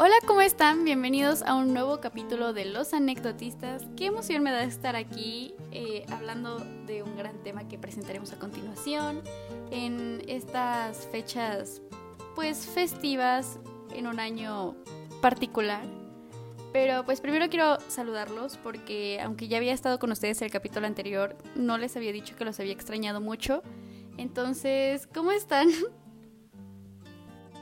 Hola, ¿cómo están? Bienvenidos a un nuevo capítulo de Los Anecdotistas. Qué emoción me da estar aquí eh, hablando de un gran tema que presentaremos a continuación en estas fechas pues festivas en un año particular. Pero pues primero quiero saludarlos porque aunque ya había estado con ustedes el capítulo anterior, no les había dicho que los había extrañado mucho. Entonces, ¿cómo están?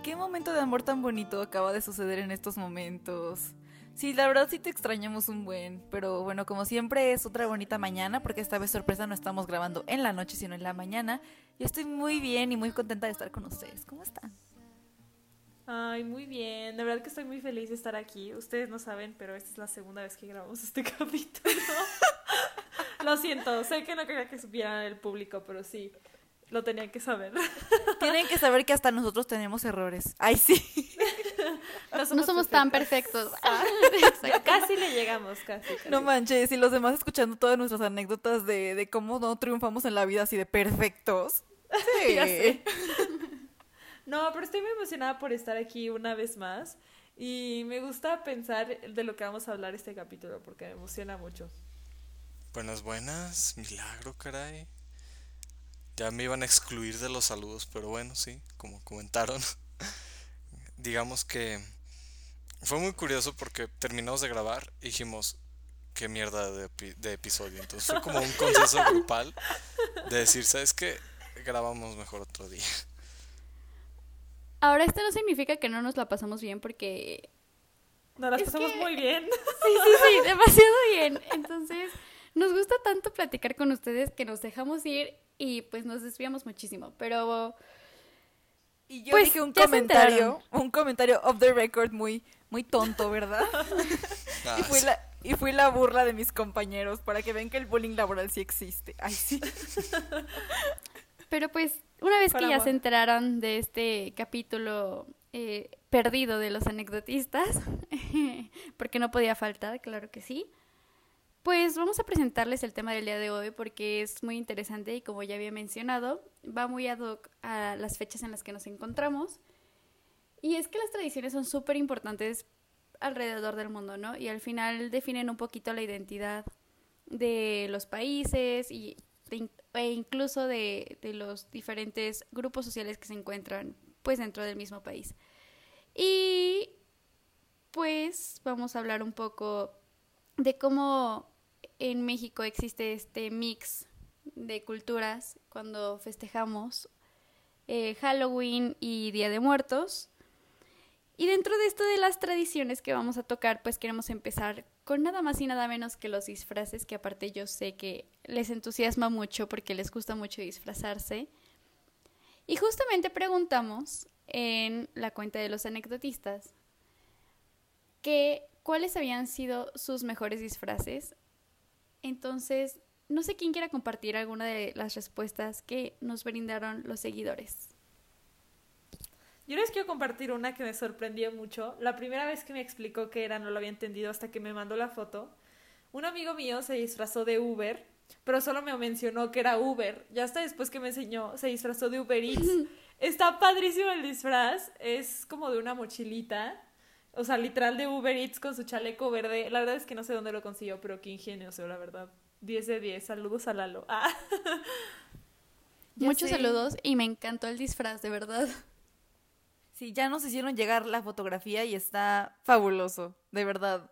Qué momento de amor tan bonito acaba de suceder en estos momentos. Sí, la verdad sí te extrañamos un buen, pero bueno, como siempre es otra bonita mañana, porque esta vez sorpresa no estamos grabando en la noche, sino en la mañana. Yo estoy muy bien y muy contenta de estar con ustedes. ¿Cómo están? Ay, muy bien. De verdad que estoy muy feliz de estar aquí. Ustedes no saben, pero esta es la segunda vez que grabamos este capítulo. Lo siento, sé que no quería que supieran el público, pero sí. Lo tenían que saber. Tienen que saber que hasta nosotros tenemos errores. Ay, sí. No somos, tan perfectos. Ah, casi le llegamos, casi, No manches, y los demás escuchando todas nuestras anécdotas de, de cómo no triunfamos en la vida así de perfectos. Sí. No, pero estoy muy emocionada por estar aquí una vez más. Y me gusta pensar de lo que vamos a hablar este capítulo porque me emociona mucho. Buenas, buenas. Milagro, caray. Ya me iban a excluir de los saludos, pero bueno, sí, como comentaron. digamos que fue muy curioso porque terminamos de grabar y dijimos, qué mierda de, de episodio. Entonces fue como un consenso grupal de decir, ¿sabes qué? Grabamos mejor otro día. Ahora, esto no significa que no nos la pasamos bien porque... Nos la pasamos muy bien. Sí, sí, sí, demasiado bien. Entonces, nos gusta tanto platicar con ustedes que nos dejamos ir y pues nos desviamos muchísimo, pero... Y yo pues, dije un comentario, un comentario off the record muy, muy tonto, ¿verdad? y, fui la, y fui la burla de mis compañeros para que vean que el bullying laboral sí existe. Ay, sí. Pero pues, una vez que ya se enteraron de este capítulo eh, perdido de los anecdotistas, porque no podía faltar, claro que sí, pues vamos a presentarles el tema del día de hoy porque es muy interesante y como ya había mencionado, va muy ad hoc a las fechas en las que nos encontramos. Y es que las tradiciones son súper importantes alrededor del mundo, ¿no? Y al final definen un poquito la identidad de los países y e incluso de, de los diferentes grupos sociales que se encuentran pues dentro del mismo país. Y pues vamos a hablar un poco de cómo en México existe este mix de culturas cuando festejamos eh, Halloween y Día de Muertos. Y dentro de esto de las tradiciones que vamos a tocar, pues queremos empezar con nada más y nada menos que los disfraces, que aparte yo sé que les entusiasma mucho porque les gusta mucho disfrazarse. Y justamente preguntamos en la cuenta de los anecdotistas que cuáles habían sido sus mejores disfraces entonces, no sé quién quiera compartir alguna de las respuestas que nos brindaron los seguidores. Yo les quiero compartir una que me sorprendió mucho. La primera vez que me explicó qué era no lo había entendido hasta que me mandó la foto. Un amigo mío se disfrazó de Uber, pero solo me mencionó que era Uber. Ya hasta después que me enseñó, se disfrazó de Uber Eats. Está padrísimo el disfraz. Es como de una mochilita. O sea, literal de Uber Eats con su chaleco verde. La verdad es que no sé dónde lo consiguió, pero qué ingenioso, la verdad. 10 de 10. Saludos a Lalo. Ah. Muchos saludos y me encantó el disfraz, de verdad. Sí, ya nos hicieron llegar la fotografía y está fabuloso, de verdad.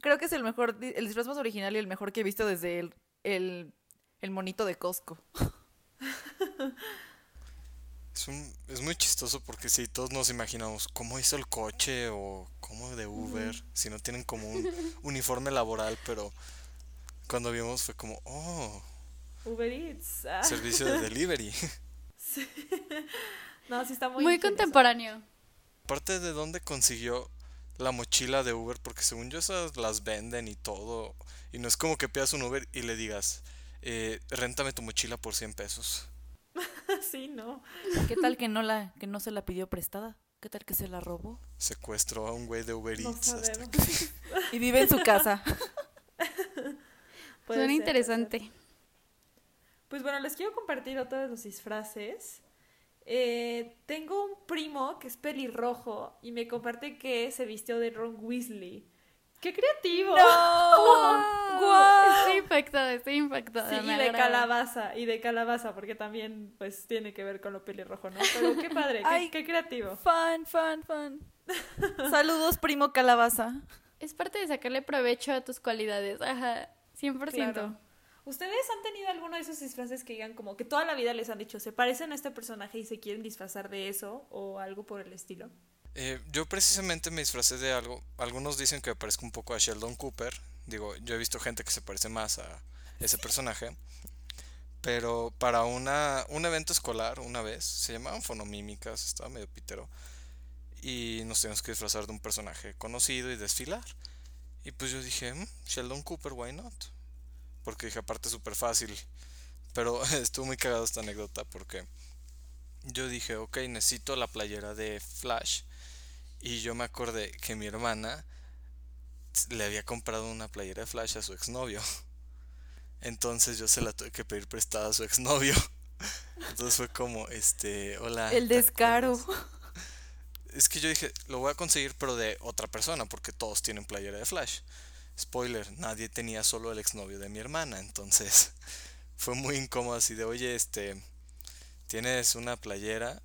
Creo que es el mejor, el disfraz más original y el mejor que he visto desde el, el, el monito de Costco. Es, un, es muy chistoso porque si todos nos imaginamos cómo hizo el coche o cómo de Uber, si no tienen como un uniforme laboral, pero cuando vimos fue como, oh, Uber Eats. Ah. Servicio de delivery. No, sí está muy Muy contemporáneo. Aparte de dónde consiguió la mochila de Uber, porque según yo esas las venden y todo. Y no es como que pidas un Uber y le digas, eh, réntame tu mochila por 100 pesos. sí, no. ¿Qué tal que no la que no se la pidió prestada? ¿Qué tal que se la robó? Secuestró a un güey de Uber Eats. y vive en su casa. Suena interesante. Pues bueno, les quiero compartir otros de los disfraces. Eh, tengo un primo que es pelirrojo y me comparte que se vistió de Ron Weasley. ¡Qué creativo! Estoy impactada, estoy impactada. Sí, y de calabaza, y de calabaza, porque también pues tiene que ver con lo pelirrojo, ¿no? Pero qué padre, qué, qué creativo. Fan, fan, fan. Saludos, primo calabaza. Es parte de sacarle provecho a tus cualidades, ajá, 100%. ¿Ustedes han tenido alguno de esos disfraces que digan como que toda la vida les han dicho, se parecen a este personaje y se quieren disfrazar de eso o algo por el estilo? Eh, yo precisamente me disfracé de algo. Algunos dicen que me parezco un poco a Sheldon Cooper. Digo, yo he visto gente que se parece más a ese personaje. Pero para una, un evento escolar, una vez, se llamaban fonomímicas, estaba medio pitero. Y nos teníamos que disfrazar de un personaje conocido y desfilar. Y pues yo dije, mm, Sheldon Cooper, why not? Porque dije, aparte súper fácil. Pero estuvo muy cagado esta anécdota porque yo dije, ok, necesito la playera de Flash y yo me acordé que mi hermana le había comprado una playera de Flash a su exnovio. Entonces yo se la tuve que pedir prestada a su exnovio. Entonces fue como, este, hola. El descaro. Es que yo dije, lo voy a conseguir pero de otra persona porque todos tienen playera de Flash. Spoiler, nadie tenía solo el exnovio de mi hermana. Entonces fue muy incómodo así de, oye, este, tienes una playera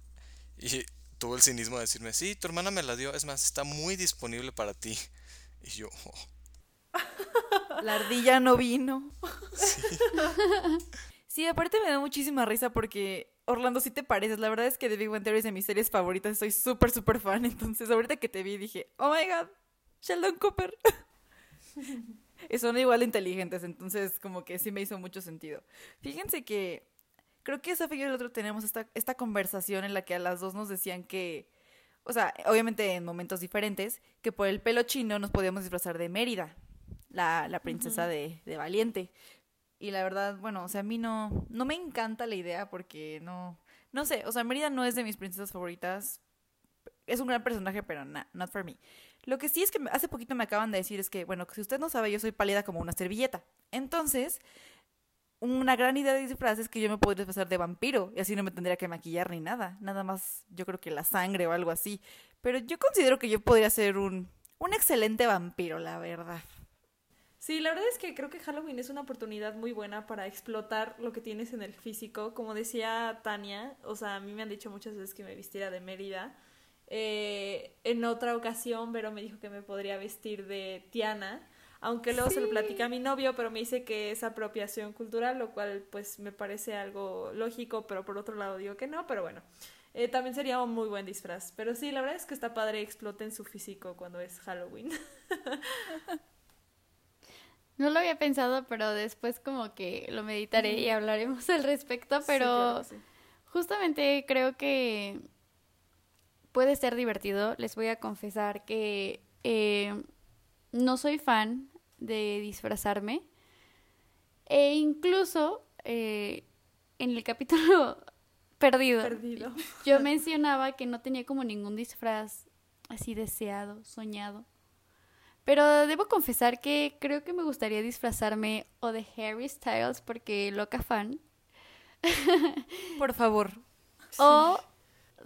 y tuvo el cinismo de decirme, sí, tu hermana me la dio, es más, está muy disponible para ti. Y yo... Oh". La ardilla no vino. Sí. sí, aparte me da muchísima risa porque Orlando, sí te pareces. La verdad es que The Big Bang Theory es de mis series favoritas. Soy súper, súper fan. Entonces, ahorita que te vi, dije, oh my god, Sheldon Cooper. son igual inteligentes. Entonces, como que sí me hizo mucho sentido. Fíjense que creo que Sofía y el otro tenemos esta, esta conversación en la que a las dos nos decían que, o sea, obviamente en momentos diferentes, que por el pelo chino nos podíamos disfrazar de Mérida, la, la princesa de, de, Valiente. Y la verdad, bueno, o sea, a mí no, no me encanta la idea porque no, no sé, o sea, Mérida no es de mis princesas favoritas. Es un gran personaje, pero no, not for me. Lo que sí es que hace poquito me acaban de decir es que, bueno, si usted no sabe, yo soy pálida como una servilleta. Entonces, una gran idea de disfraz es que yo me podría disfrazar de vampiro y así no me tendría que maquillar ni nada. Nada más, yo creo que la sangre o algo así. Pero yo considero que yo podría ser un, un excelente vampiro, la verdad. Sí, la verdad es que creo que Halloween es una oportunidad muy buena para explotar lo que tienes en el físico. Como decía Tania, o sea, a mí me han dicho muchas veces que me vistiera de Mérida. Eh, en otra ocasión, Vero me dijo que me podría vestir de Tiana aunque luego se lo platica a mi novio, pero me dice que es apropiación cultural, lo cual pues me parece algo lógico, pero por otro lado digo que no, pero bueno. Eh, también sería un muy buen disfraz. Pero sí, la verdad es que está padre exploten su físico cuando es Halloween. No lo había pensado, pero después como que lo meditaré y hablaremos al respecto, pero justamente creo que puede ser divertido. Les voy a confesar que eh, no soy fan de disfrazarme. E incluso eh, en el capítulo perdido, perdido, yo mencionaba que no tenía como ningún disfraz así deseado, soñado. Pero debo confesar que creo que me gustaría disfrazarme o de Harry Styles porque loca fan. Por favor. O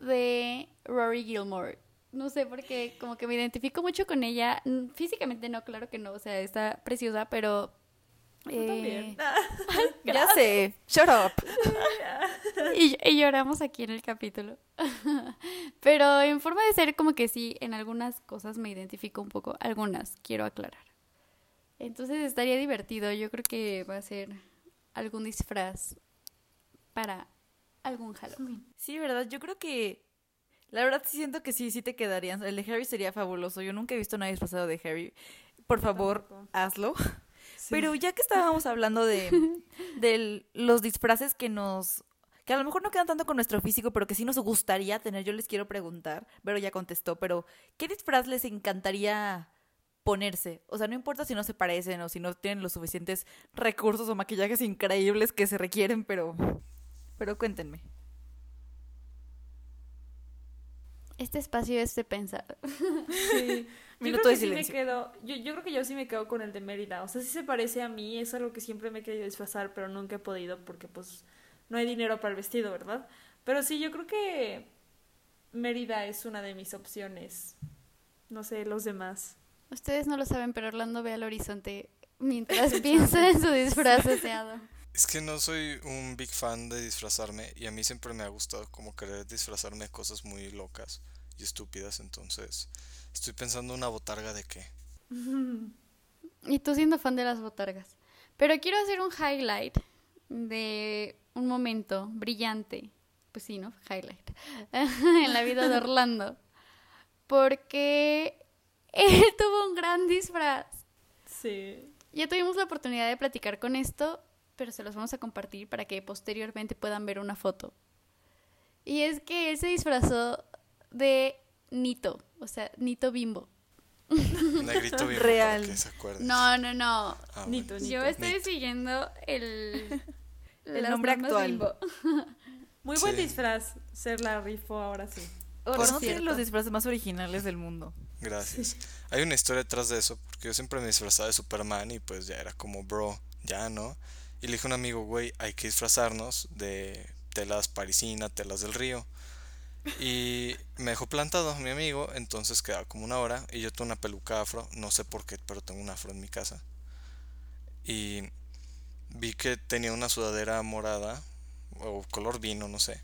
de Rory Gilmore no sé, porque como que me identifico mucho con ella. Mm, físicamente no, claro que no, o sea, está preciosa, pero... Eh... ya sé, shut up. y, y, lloramos aquí en el capítulo. pero en forma de ser, como que sí, en algunas cosas me identifico un poco, algunas, quiero aclarar. Entonces estaría divertido, yo creo que va a ser algún disfraz para algún Halloween. Sí, ¿verdad? Yo creo que la verdad sí siento que sí, sí te quedarían. El de Harry sería fabuloso. Yo nunca he visto nadie disfrazado de Harry. Por favor, hazlo. Pero ya que estábamos hablando de, de los disfraces que nos que a lo mejor no quedan tanto con nuestro físico, pero que sí nos gustaría tener, yo les quiero preguntar, pero ya contestó, pero ¿qué disfraz les encantaría ponerse? O sea, no importa si no se parecen o si no tienen los suficientes recursos o maquillajes increíbles que se requieren, pero pero cuéntenme. Este espacio es de pensar. Sí. Yo creo que sí me quedo, yo, yo, creo que yo sí me quedo con el de Mérida. O sea, sí se parece a mí, es algo que siempre me he querido disfrazar, pero nunca he podido porque pues no hay dinero para el vestido, ¿verdad? Pero sí, yo creo que Mérida es una de mis opciones. No sé, los demás. Ustedes no lo saben, pero Orlando ve al horizonte mientras piensa en su disfraz deseado. Es que no soy un big fan de disfrazarme y a mí siempre me ha gustado como querer disfrazarme de cosas muy locas y estúpidas, entonces estoy pensando una botarga de qué. Y tú siendo fan de las botargas. Pero quiero hacer un highlight de un momento brillante, pues sí, ¿no? Highlight, en la vida de Orlando. Porque él tuvo un gran disfraz. Sí. Ya tuvimos la oportunidad de platicar con esto, pero se los vamos a compartir para que posteriormente puedan ver una foto. Y es que él se disfrazó de Nito, o sea, Nito Bimbo. Negrito bimbo, Real. que se. No, no, no. Ah, Nito, bueno. Nito. Yo estoy Nito. siguiendo el, El nombre actual. Bimbo. Muy buen Sí. disfraz. Ser la rifo ahora sí. Tiene cierto. los disfraces más originales del mundo. Gracias. Hay una historia detrás de eso, porque yo siempre me disfrazaba de Superman y pues ya era como, bro, ya no. Y le dije a un amigo, güey, hay que disfrazarnos de telas parisina, telas del río. Y me dejó plantado mi amigo, entonces quedaba como una hora y yo tengo una peluca afro, no sé por qué, pero tengo un afro en mi casa. Y vi que tenía una sudadera morada o color vino, no sé.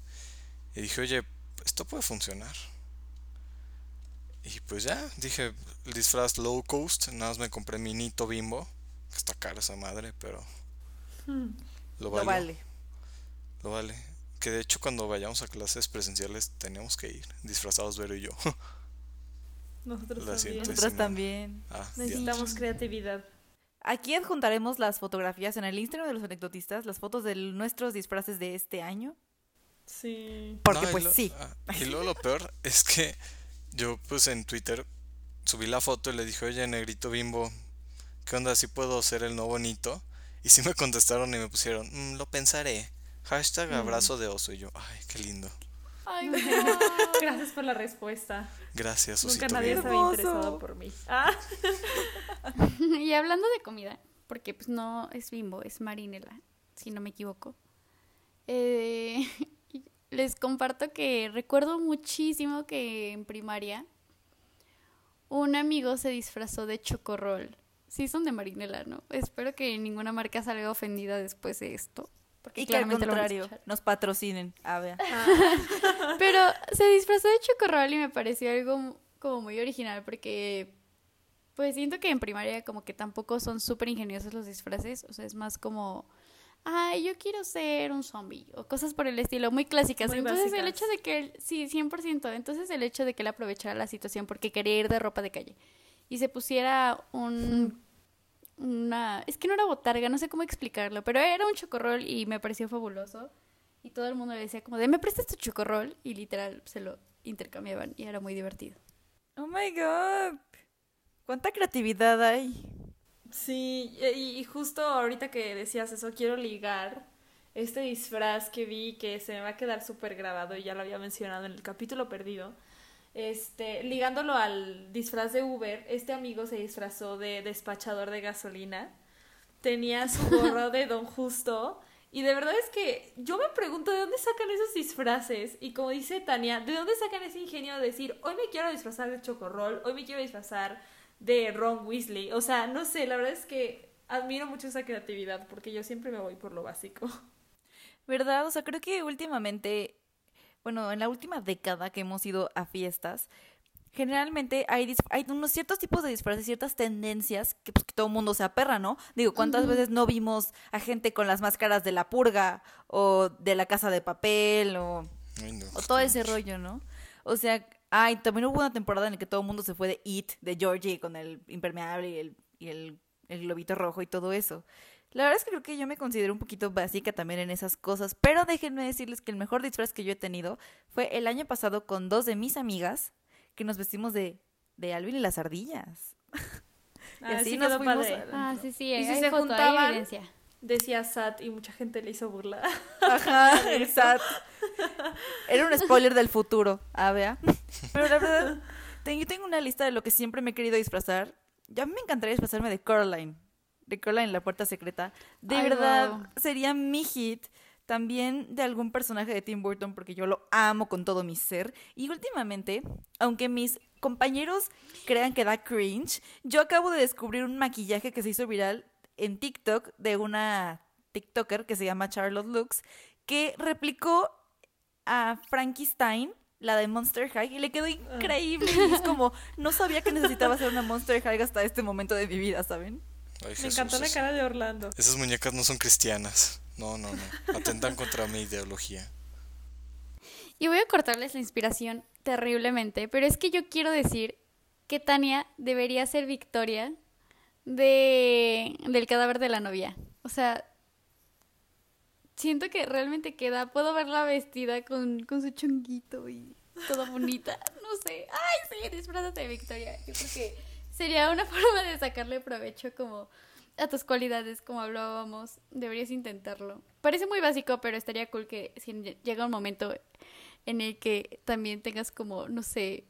Y dije, oye, esto puede funcionar. Y pues ya, dije, el disfraz low cost, nada más me compré mi Nito Bimbo, que está cara esa madre, pero lo Lo valió, vale. Lo vale. Que de hecho cuando vayamos a clases presenciales tenemos que ir, disfrazados Vero y yo. Nosotros La también. sí, también. ah, Necesitamos creatividad. Aquí adjuntaremos las fotografías en el Instagram de los anecdotistas, las fotos de nuestros disfraces de este año. Sí. Porque No, pues lo- sí. ah, y luego lo peor es que yo pues en Twitter subí la foto y le dije, oye, negrito bimbo, ¿qué onda? ¿Sí puedo ser el nuevo Nito? Y sí me contestaron y me pusieron, "Mm, lo pensaré. Hashtag abrazo de oso. Y yo, ay, qué lindo. Ay, Gracias por la respuesta. Gracias, Nunca nadie bimbo". se había Hermoso. interesado por mí. Ah. y hablando de comida, porque pues no es bimbo, es marinela, si no me equivoco. Eh, les comparto que recuerdo muchísimo que en primaria un amigo se disfrazó de chocorrol. Sí son de marinela, ¿no? Espero que ninguna marca salga ofendida después de esto. Porque Y que al contrario, nos patrocinen. A ver. Pero se disfrazó de chocorrol y me pareció algo como muy original porque pues siento que en primaria como que tampoco son súper ingeniosos los disfraces, o sea, es más como, ay, yo quiero ser un zombie o cosas por el estilo, muy clásicas. Muy entonces el hecho de que él, sí, 100%, entonces el hecho de que él aprovechara la situación porque quería ir de ropa de calle y se pusiera un... Una, es que no era botarga, no sé cómo explicarlo, pero era un chocorrol y me pareció fabuloso. Y todo el mundo le decía como de, ¿me prestas tu chocorrol? Y literal se lo intercambiaban y era muy divertido. Oh my god. ¿Cuánta creatividad hay? Sí, y, y justo ahorita que decías eso, quiero ligar este disfraz que vi que se me va a quedar súper grabado y ya lo había mencionado en el capítulo perdido. Este, ligándolo al disfraz de Uber, este amigo se disfrazó de despachador de gasolina. Tenía su gorro de Don Justo. Y de verdad es que yo me pregunto de dónde sacan esos disfraces. Y como dice Tania, ¿de dónde sacan ese ingenio de decir, hoy me quiero disfrazar de Chocorrol, hoy me quiero disfrazar de Ron Weasley? O sea, no sé, la verdad es que admiro mucho esa creatividad porque yo siempre me voy por lo básico. ¿Verdad? O sea, creo que últimamente, bueno, en la última década que hemos ido a fiestas, generalmente hay, unos ciertos tipos de disfraces, ciertas tendencias que, pues, que todo el mundo se aperra, ¿no? Digo, ¿cuántas veces no vimos a gente con las máscaras de la purga o de la casa de papel o, Ay, no, o todo ese rollo, ¿no? O sea, ay, también hubo una temporada en la que todo el mundo se fue de It, de Georgie, con el impermeable y el, y el, el globito rojo y todo eso. La verdad es que creo que yo me considero un poquito básica también en esas cosas, pero déjenme decirles que el mejor disfraz que yo he tenido fue el año pasado con dos de mis amigas que nos vestimos de, de Alvin y las ardillas. Ah, así sí nos fuimos padre. Ah, sí, sí, ¿Y hay si se foto, hay juntaban? evidencia. Decía Sat y mucha gente le hizo burla. Ajá, exacto. Era un spoiler del futuro, ah, vea. Pero la verdad, yo tengo una lista de lo que siempre me he querido disfrazar. Ya me encantaría disfrazarme de Coraline. De Coraline, la puerta secreta. De Ay, verdad, sería mi hit. también de algún personaje de Tim Burton porque yo lo amo con todo mi ser. Y últimamente, aunque mis compañeros crean que da cringe, yo acabo de descubrir un maquillaje que se hizo viral en TikTok de una TikToker que se llama Charlotte Lux, que replicó a Frankenstein, la de Monster High, y le quedó increíble. Y es como, no sabía que necesitaba hacer una Monster High hasta este momento de mi vida, ¿saben? Me encantó la cara de Orlando. Esas muñecas no son cristianas. No, no, no. Atentan contra mi ideología. Y voy a cortarles la inspiración terriblemente, pero es que yo quiero decir que Tania debería ser Victoria de del cadáver de la novia. O sea, siento que realmente queda. Puedo verla vestida con, con su chonguito y toda bonita. No sé. Ay, sí, disfrázate de Victoria. Yo creo que sería una forma de sacarle provecho como a tus cualidades, como hablábamos. Deberías intentarlo. Parece muy básico, pero estaría cool que si llega un momento en el que también tengas como, no sé,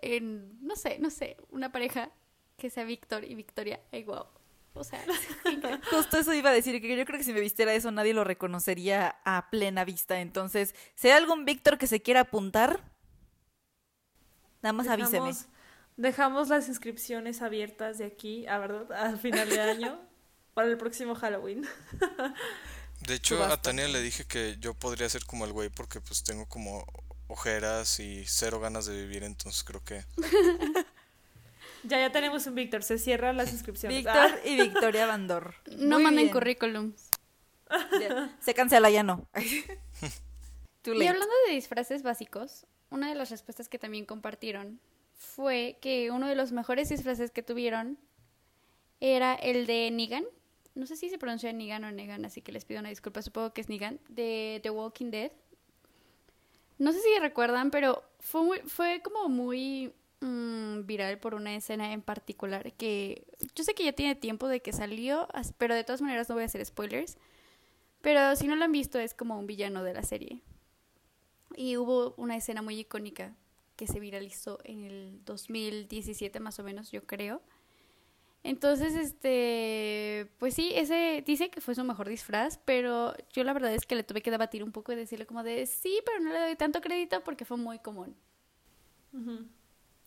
en, no sé, no sé, una pareja que sea Víctor y Victoria. Ay, wow. O sea, justo eso iba a decir, que yo creo que si me vistiera eso nadie lo reconocería a plena vista. Entonces, si hay algún Víctor que se quiera apuntar, nada más avíseme. Dejamos las inscripciones abiertas de aquí, a verdad, al final de año, para el próximo Halloween. De hecho, a Tania le dije que yo podría ser como el güey porque pues tengo como ojeras y cero ganas de vivir, entonces creo que... ya, ya tenemos un Víctor, se cierran las inscripciones. Víctor ah. y Victoria Bandor. No manden currículums. Se cancela, ya no. y hablando de disfraces básicos, una de las respuestas que también compartieron fue que uno de los mejores disfraces que tuvieron era el de Negan. No sé si se pronuncia Negan o Negan, así que les pido una disculpa, supongo que es Negan, de The Walking Dead. No sé si recuerdan, pero fue, fue como muy mm, viral por una escena en particular que yo sé que ya tiene tiempo de que salió, pero de todas maneras no voy a hacer spoilers. Pero si no lo han visto es como un villano de la serie. Y hubo una escena muy icónica que se viralizó en el 2017 más o menos, yo creo. Entonces, este, pues sí, ese dice que fue su mejor disfraz, pero yo la verdad es que le tuve que debatir un poco y decirle como de sí, pero no le doy tanto crédito porque fue muy común.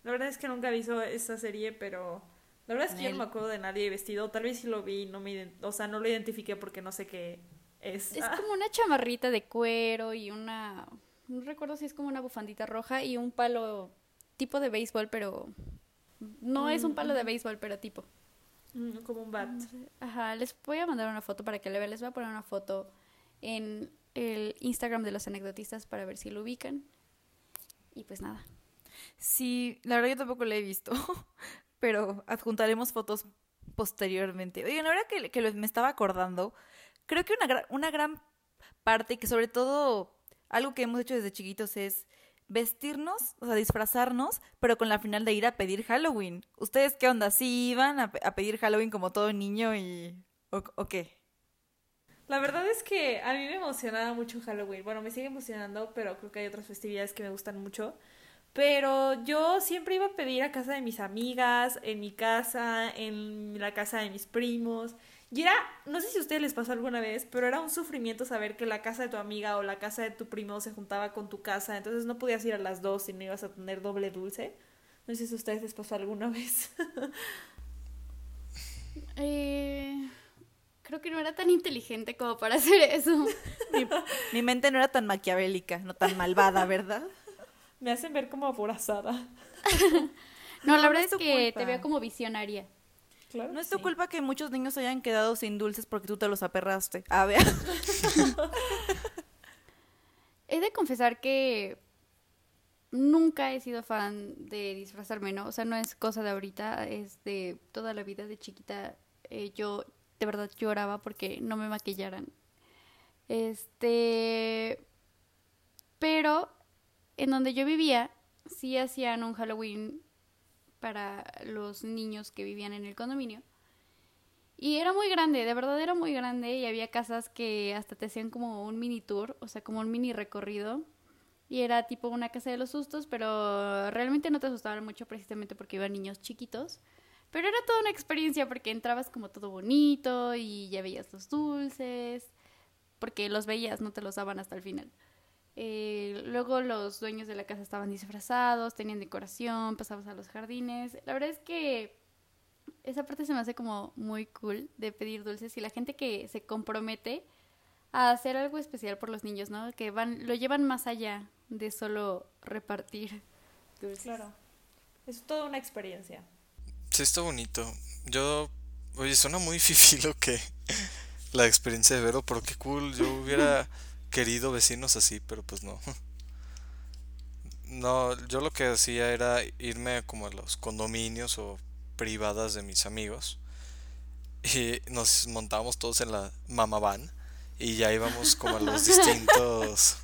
La verdad es que nunca visto esa serie, pero la verdad es que yo no me acuerdo de nadie vestido. Tal vez sí lo vi, no me, o sea, no lo identifiqué porque no sé qué es. Es como una chamarrita de cuero y una no recuerdo si es como una bufandita roja y un palo tipo de béisbol, pero no es un palo de mm. béisbol, pero tipo. Mm, como un bat. Ajá, les voy a mandar una foto para que le vean. Les voy a poner una foto en el Instagram de los anecdotistas para ver si lo ubican. Y pues nada. Sí, la verdad yo tampoco lo he visto, pero adjuntaremos fotos posteriormente. Oigan, ahora que, que me estaba acordando, creo que una, una gran parte, que sobre todo algo que hemos hecho desde chiquitos es vestirnos, o sea, disfrazarnos, pero con la final de ir a pedir Halloween. ¿Ustedes qué onda? ¿Sí iban a, pedir Halloween como todo niño y... O, qué? La verdad es que a mí me emocionaba mucho Halloween. Bueno, me sigue emocionando, pero creo que hay otras festividades que me gustan mucho. Pero yo siempre iba a pedir a casa de mis amigas, en mi casa, en la casa de mis primos. Y era, no sé si a ustedes les pasó alguna vez, pero era un sufrimiento saber que la casa de tu amiga o la casa de tu primo se juntaba con tu casa, entonces no podías ir a las dos y no ibas a tener doble dulce. No sé si a ustedes les pasó alguna vez. eh, creo que no era tan inteligente como para hacer eso. mi, mente no era tan maquiavélica, no tan malvada, ¿verdad? Me hacen ver como aborazada. no, la verdad es que te veo como visionaria no es tu culpa que muchos niños hayan quedado sin dulces porque tú te los aperraste. A ver. He de confesar que nunca he sido fan de disfrazarme, ¿no? O sea, no es cosa de ahorita, es de toda la vida de chiquita. Eh, yo de verdad lloraba porque no me maquillaran. Este. Pero en donde yo vivía, sí hacían un Halloween para los niños que vivían en el condominio. Y era muy grande, de verdad era muy grande y había casas que hasta te hacían como un mini tour, o sea, como un mini recorrido. Y era tipo una casa de los sustos, pero realmente no te asustaban mucho precisamente porque iban niños chiquitos. Pero era toda una experiencia porque entrabas como todo bonito y ya veías los dulces. porque los veías, no te los daban hasta el final. Eh, luego los dueños de la casa estaban disfrazados, tenían decoración, pasabas a los jardines. La verdad es que esa parte se me hace como muy cool de pedir dulces y la gente que se compromete a hacer algo especial por los niños, ¿no? Que van, lo llevan más allá de solo repartir dulces. Claro. Es toda una experiencia. Sí, está bonito. Yo, oye, suena muy fifi lo que la experiencia de Vero, pero qué cool. Yo hubiera querido vecinos así, pero pues no. No, yo lo que hacía era irme como a los condominios o privadas de mis amigos. Y nos montábamos todos en la mama van y ya íbamos como a los distintos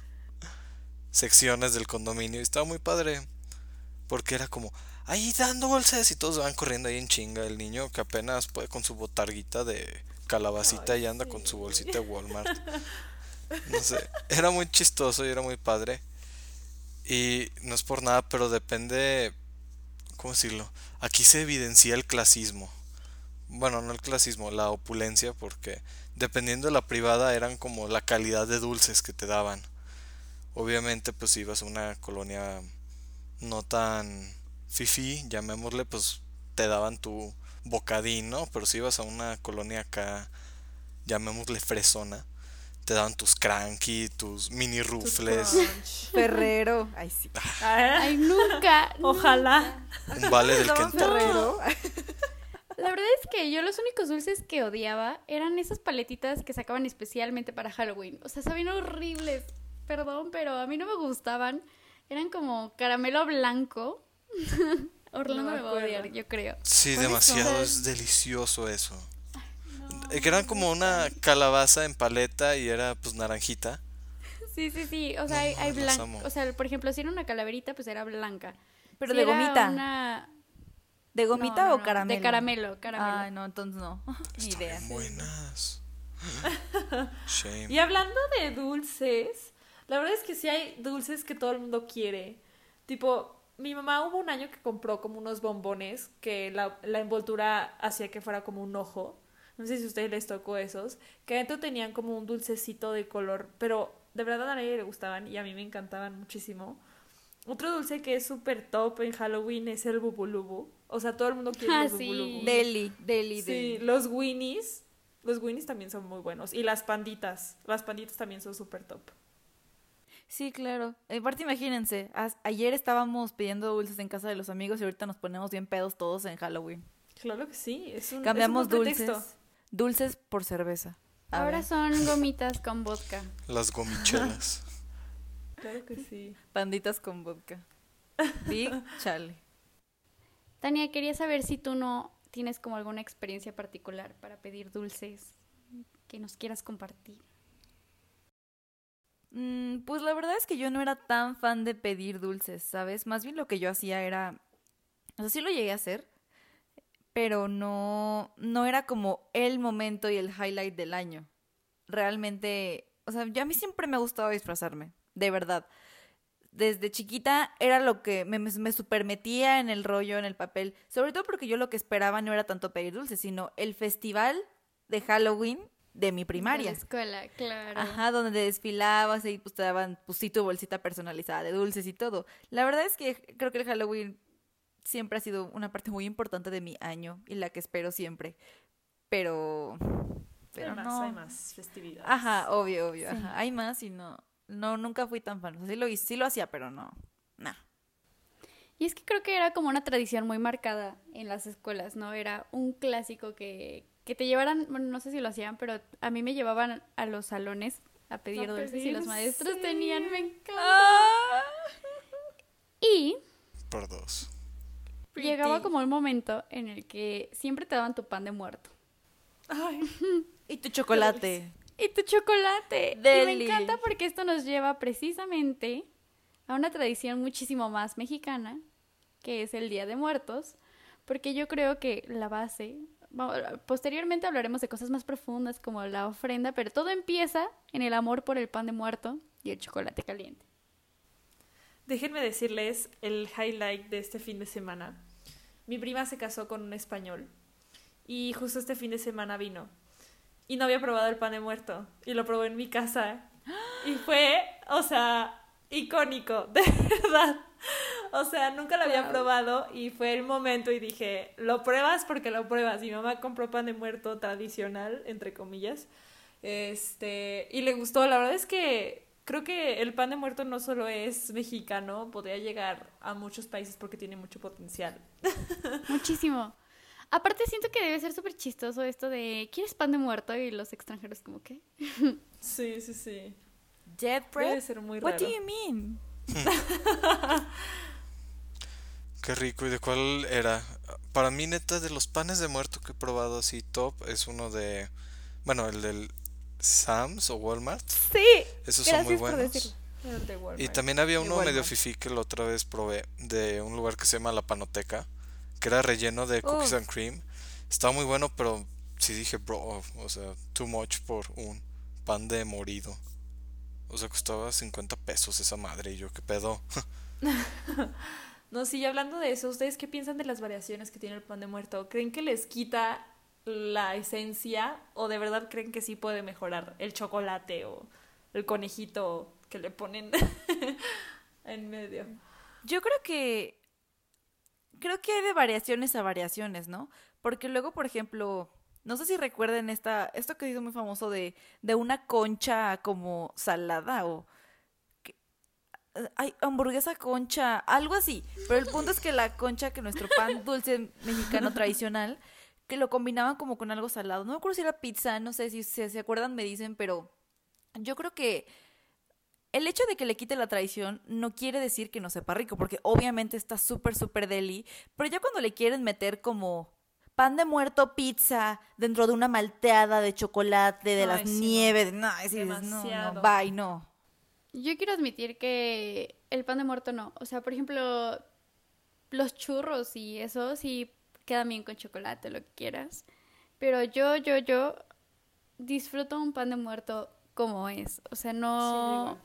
secciones del condominio. Y estaba muy padre porque era como ahí dando bolsas y todos van corriendo ahí en chinga. El niño que apenas puede con su botarguita de calabacita y anda con su bolsita de Walmart no sé era muy chistoso y era muy padre y no es por nada pero depende ¿cómo decirlo? Aquí se evidencia el clasismo. Bueno, no el clasismo, la opulencia, porque dependiendo de la privada eran como la calidad de dulces que te daban. Obviamente, pues ibas a una colonia no tan fifi, llamémosle, pues te daban tu bocadín, ¿no? Pero si ibas a una colonia acá, llamémosle fresona, te daban tus cranky, tus mini rufles. Ferrero. Ay, sí. Ay, nunca. Ojalá. Un vale del Kentucky. Ferrero. La verdad es que yo los únicos dulces que odiaba eran esas paletitas que sacaban especialmente para Halloween. O sea, sabían horribles. Perdón, pero a mí no me gustaban. Eran como caramelo blanco. Orlando No me me va a odiar, yo creo. Sí, ¿Cuáles demasiado, es delicioso eso. Eh, Que eran como una calabaza en paleta y era pues naranjita. Sí, sí, sí. O sea, No, hay, hay amo. O sea, por ejemplo, si era una calaverita, pues era blanca. Pero Si de era gomita. una- ¿De gomita No, no, o caramelo? De caramelo, caramelo. Ay, no, entonces no. Ni idea. buenas. Shame. Y hablando de dulces, la verdad es que sí hay dulces que todo el mundo quiere. Tipo, mi mamá hubo un año que compró como unos bombones que la, la envoltura hacía que fuera como un ojo. No sé si a ustedes les tocó esos. Que adentro tenían como un dulcecito de color, pero de verdad a nadie le gustaban y a mí me encantaban muchísimo. Otro dulce que es súper top en Halloween es el bubulubu. O sea, todo el mundo quiere Ah, los sí. bubulubu. Deli, deli, Sí, deli. los Winnies. Los Winnies también son muy buenos. Y las panditas. Las panditas también son súper top. Sí, claro. Aparte, imagínense, ayer estábamos pidiendo dulces en casa de los amigos y ahorita nos ponemos bien pedos todos en Halloween. Claro que sí. Es un, Cambiamos es un buen pretexto. dulces. Dulces por cerveza. A Ahora ver, son gomitas con vodka. Las gomichelas. Claro que sí. panditas con vodka. Big chale. Tania, quería saber si tú no tienes como alguna experiencia particular para pedir dulces que nos quieras compartir. Mm, pues la verdad es que yo no era tan fan de pedir dulces, ¿sabes? Más bien lo que yo hacía era, o sea, sí lo llegué a hacer, pero no, no era como el momento y el highlight del año. Realmente, o sea, yo a mí siempre me ha gustado disfrazarme, de verdad. Desde chiquita era lo que me, me, me supermetía en el rollo, en el papel, sobre todo porque yo lo que esperaba no era tanto pedir dulces, sino el festival de Halloween de mi primaria. De la escuela, claro. Ajá, donde desfilabas y pues te daban pues sí tu bolsita personalizada de dulces y todo. La verdad es que creo que el Halloween siempre ha sido una parte muy importante de mi año y la que espero siempre. Pero pero hay más, no. hay más festividades. Ajá, obvio, obvio, Sí. ajá. Hay más y no no nunca fui tan fan. O sea, sí lo sí lo hacía, pero no. Nah. Y es que creo que era como una tradición muy marcada en las escuelas, ¿no? Era un clásico que, que te llevaran, bueno, no sé si lo hacían, pero a mí me llevaban a los salones a pedir A dulces y los maestros sí. tenían, me encanta. Ah. Y Por dos. Llegaba como un momento en el que siempre te daban tu pan de muerto. Ay, Y tu chocolate. Y tu chocolate. Y Deli. me encanta porque esto nos lleva precisamente a una tradición muchísimo más mexicana, que es el Día de Muertos, porque yo creo que la base, posteriormente hablaremos de cosas más profundas como la ofrenda, pero todo empieza en el amor por el pan de muerto y el chocolate caliente. déjenme decirles el highlight de este fin de semana. Mi prima se casó con un español y justo este fin de semana vino. y no había probado el pan de muerto. Y lo probé en mi casa. Y fue, o sea, icónico, de verdad. O sea, nunca lo había probado y fue el momento y dije, lo pruebas porque lo pruebas. Mi mamá compró pan de muerto tradicional, entre comillas. Este, y le gustó. La verdad es que creo que el pan de muerto no solo es mexicano, podría llegar a muchos países porque tiene mucho potencial. Muchísimo. Aparte siento que debe ser súper chistoso esto de ¿quieres pan de muerto? y los extranjeros como ¿qué? Sí, sí, sí. Jet Debe ser muy raro. What do you mean? Qué rico. ¿Y de cuál era? Para mí, neta, de los panes de muerto que he probado así top, es uno de... Bueno, el del Sam's o Walmart. Sí. Esos son muy por buenos. decirlo. Walmart. Y también había uno medio fifi que la otra vez probé de un lugar que se llama La Panoteca, que era relleno de cookies and cream. Estaba muy bueno, pero sí dije, bro, o sea, too much por un pan de morido. O sea, costaba 50 pesos esa madre y yo, ¿qué pedo? No, sí, y hablando de eso, ¿ustedes qué piensan de las variaciones que tiene el pan de muerto? ¿Creen que les quita la esencia o de verdad creen que sí puede mejorar el chocolate o el conejito que le ponen en medio? Yo creo que. Creo que hay de variaciones a variaciones, ¿no? Porque luego, por ejemplo, no sé si recuerden esta, esto que hizo muy famoso de, de una concha como salada o. que- Ay, hamburguesa concha, algo así. Pero el punto es que la concha, que nuestro pan dulce mexicano tradicional, que lo combinaban como con algo salado. No me acuerdo si era pizza, no sé si si se acuerdan, me dicen, pero yo creo que el hecho de que le quite la tradición no quiere decir que no sepa rico, porque obviamente está súper, súper deli, pero ya cuando le quieren meter como pan de muerto, pizza, dentro de una malteada de chocolate, de las sí, no. nieves, no, no, Demasiado. no, bye, no. Yo quiero admitir que el pan de muerto no. O sea, por ejemplo, los churros y eso sí quedan bien con chocolate, lo que quieras. Pero yo, yo, yo disfruto un pan de muerto como es. O sea, no,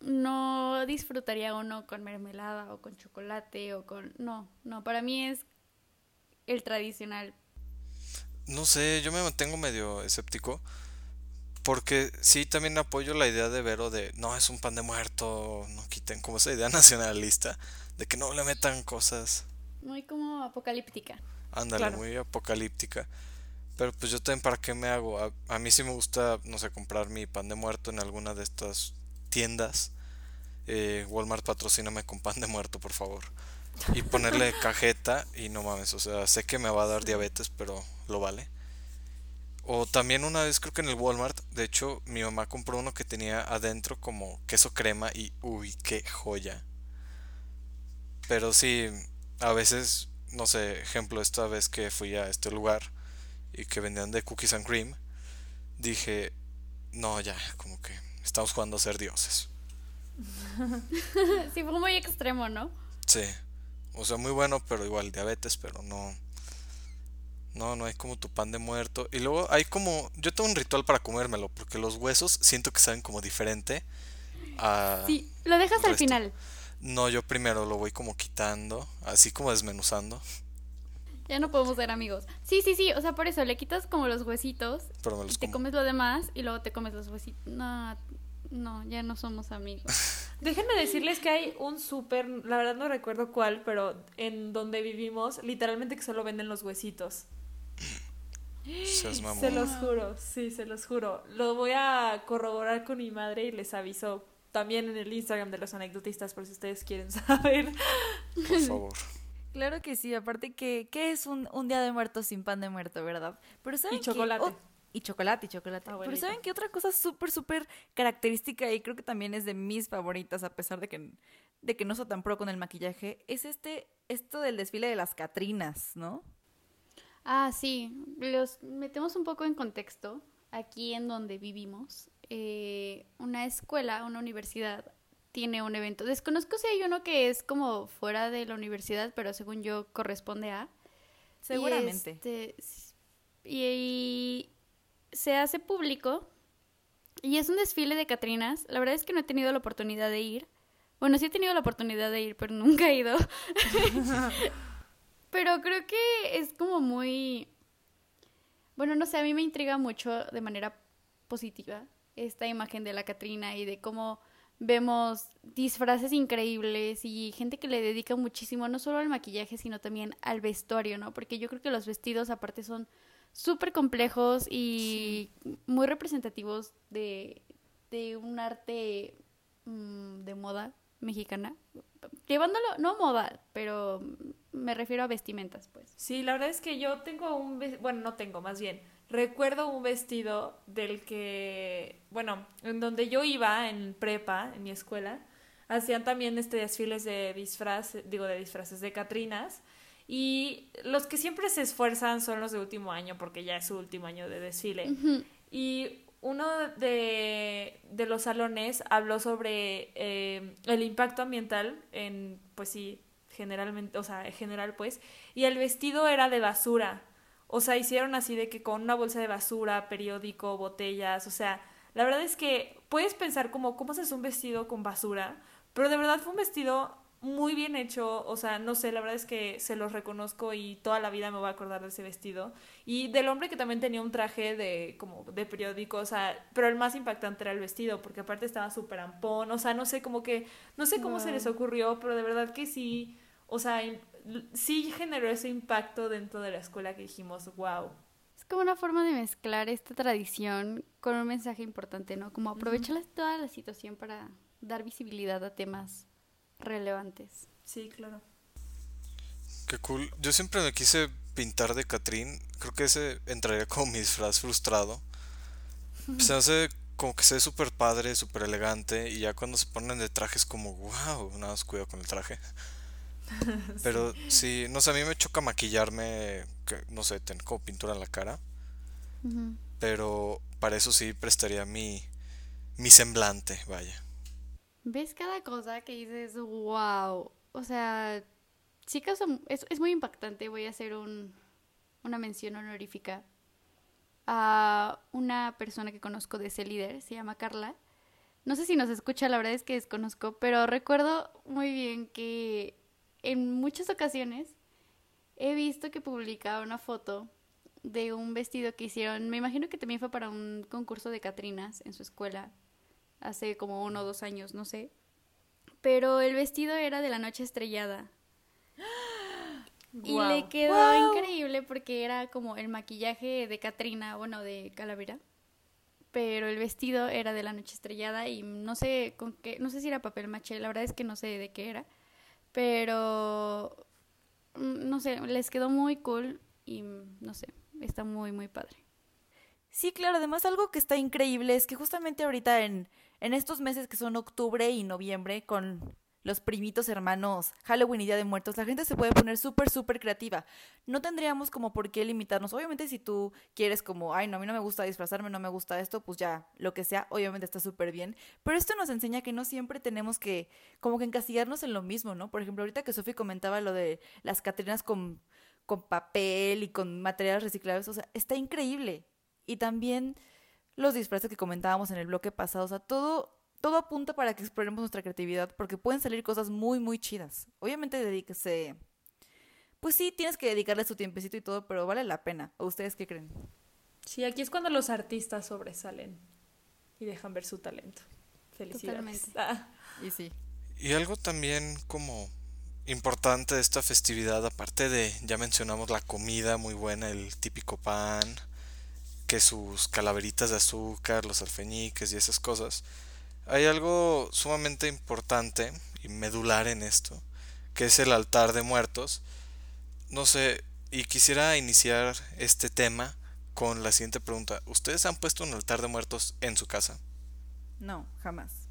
no disfrutaría uno con mermelada o con chocolate o con... No, no, para mí es el tradicional. No sé, yo me mantengo medio escéptico. Porque sí, también apoyo la idea de Vero de no es un pan de muerto, no quiten como esa idea nacionalista de que no le metan cosas. Muy como apocalíptica. Ándale, Claro. muy apocalíptica. Pero pues yo también, ¿para qué me hago? A, a mí sí me gusta, no sé, comprar mi pan de muerto en alguna de estas tiendas. Eh, Walmart patrocíname con pan de muerto, por favor. Y ponerle cajeta y no mames, o sea, sé que me va a dar diabetes, pero lo vale. O también una vez creo que en el Walmart, de hecho, mi mamá compró uno que tenía adentro como queso crema y uy, qué joya. Pero sí, a veces, no sé, ejemplo, esta vez que fui a este lugar y que vendían de cookies and cream, dije, no, ya, como que estamos jugando a ser dioses. Sí, fue muy extremo, ¿no? Sí, o sea, muy bueno, pero igual diabetes, pero no. No, no hay como tu pan de muerto. Y luego hay como. Yo tengo un ritual para comérmelo, porque los huesos siento que saben como diferente a. Sí, lo dejas al final. No, yo primero lo voy como quitando, así como desmenuzando, Ya no podemos ser amigos. Sí, sí, sí. O sea, por eso le quitas como los huesitos pero me y los te como. comes lo demás y luego te comes los huesitos. No, no, ya no somos amigos. Déjenme decirles que hay un súper, la verdad no recuerdo cuál, pero en donde vivimos, literalmente que solo venden los huesitos. Se los juro, sí, se los juro. Lo voy a corroborar con mi madre y les aviso también en el Instagram de los anecdotistas por si ustedes quieren saber. Por favor. Claro que sí, aparte que, ¿qué es un, un día de muertos sin pan de muerto, verdad? Pero ¿saben Y chocolate. Oh, y chocolate, y chocolate. Pero. ¿saben qué otra cosa súper, súper característica y creo que también es de mis favoritas, a pesar de que, de que no soy tan pro con el maquillaje, es este, esto del desfile de las Catrinas, ¿no? Ah, sí. Los metemos un poco en contexto. Aquí en donde vivimos, eh, una escuela, una universidad, tiene un evento. Desconozco si hay uno que es como fuera de la universidad, pero según yo corresponde a. Y, Seguramente. este, y, y se hace público y es un desfile de Catrinas. La verdad es que no he tenido la oportunidad de ir. Bueno, sí he tenido la oportunidad de ir, pero nunca he ido. pero creo que es como muy... Bueno, no sé, a mí me intriga mucho de manera positiva esta imagen de la Catrina y de cómo vemos disfraces increíbles y gente que le dedica muchísimo no solo al maquillaje, sino también al vestuario, ¿no? Porque yo creo que los vestidos aparte son súper complejos y muy representativos de, de un arte mm, de moda mexicana. Llevándolo, no moda, pero me refiero a vestimentas, pues. Sí, la verdad es que yo tengo un, bueno, no tengo, más bien, recuerdo un vestido del que, bueno, en donde yo iba en prepa, en mi escuela, hacían también este desfiles de disfraz, digo de disfraces de Catrinas. Y los que siempre se esfuerzan son los de último año, porque ya es su último año de desfile. Y uno de, de, los salones habló sobre eh, el impacto ambiental en, pues sí, generalmente, o sea, en general pues, y el vestido era de basura. O sea, hicieron así de que con una bolsa de basura, periódico, botellas, o sea, la verdad es que puedes pensar como, ¿cómo se hace un vestido con basura? Pero de verdad fue un vestido muy bien hecho, o sea, no sé, la verdad es que se los reconozco y toda la vida me voy a acordar de ese vestido. Y del hombre que también tenía un traje de como de periódico, o sea, pero el más impactante era el vestido, porque aparte estaba súper ampón, o sea, no sé, como que, no sé cómo se les ocurrió, pero de verdad que sí, o sea, sí generó ese impacto dentro de la escuela que dijimos, wow. Es como una forma de mezclar esta tradición con un mensaje importante, ¿no? Como aprovechar toda la situación para dar visibilidad a temas relevantes. Sí, claro. Qué cool. Yo siempre me quise pintar de Catrín. Creo que ese entraría como mi disfraz frustrado. Se hace como que se ve súper padre, súper elegante. Y ya cuando se ponen de traje es como, wow, nada más cuidado con el traje. Pero sí. no sé, a mí me choca maquillarme, que, no sé, tener como pintura en la cara. Pero para eso sí prestaría mi, mi semblante, vaya. ¿Ves cada cosa que dices, wow? O sea, sí que es, es muy impactante. Voy a hacer un, una mención honorífica a una persona que conozco de ese líder, se llama Carla. No sé si nos escucha, la verdad es que desconozco, pero recuerdo muy bien que en muchas ocasiones he visto que publicaba una foto de un vestido que hicieron, me imagino que también fue para un concurso de Catrinas en su escuela, hace como uno o dos años, no sé. Pero el vestido era de la noche estrellada. Y le quedó increíble porque era como el maquillaje de Catrina, bueno, de Calavera. Pero el vestido era de la noche estrellada y no sé con qué, no sé si era papel maché, la verdad es que no sé de qué era pero, mm, no sé, les quedó muy cool y no sé, está muy, muy padre. Sí, claro, además algo que está increíble es que justamente ahorita en, en estos meses que son octubre y noviembre, con los primitos hermanos, Halloween y Día de Muertos, la gente se puede poner súper, súper creativa. No tendríamos como por qué limitarnos. Obviamente si tú quieres como, ay, no, a mí no me gusta disfrazarme, no me gusta esto, pues ya, lo que sea, obviamente está súper bien. Pero esto nos enseña que no siempre tenemos que como que encasillarnos en lo mismo, ¿no? Por ejemplo, ahorita que Sofi comentaba lo de las Catrinas con, con papel y con materiales reciclables, o sea, está increíble. Y también los disfraces que comentábamos en el bloque pasado, o sea, todo todo apunta para que exploremos nuestra creatividad porque pueden salir cosas muy, muy chidas. Obviamente dedíquese... Pues sí, tienes que dedicarle su tiempecito y todo, pero vale la pena. ¿O ustedes qué creen? Sí, aquí es cuando los artistas sobresalen y dejan ver su talento. Felicidades. Ah. Y sí. Y algo también como importante de esta festividad, aparte de, ya mencionamos la comida muy buena, el típico pan, que sus calaveritas de azúcar, los alfeñiques y esas cosas, hay algo sumamente importante y medular en esto, que es el altar de muertos. No sé, y quisiera iniciar este tema con la siguiente pregunta. ¿Ustedes han puesto un altar de muertos en su casa? No, jamás.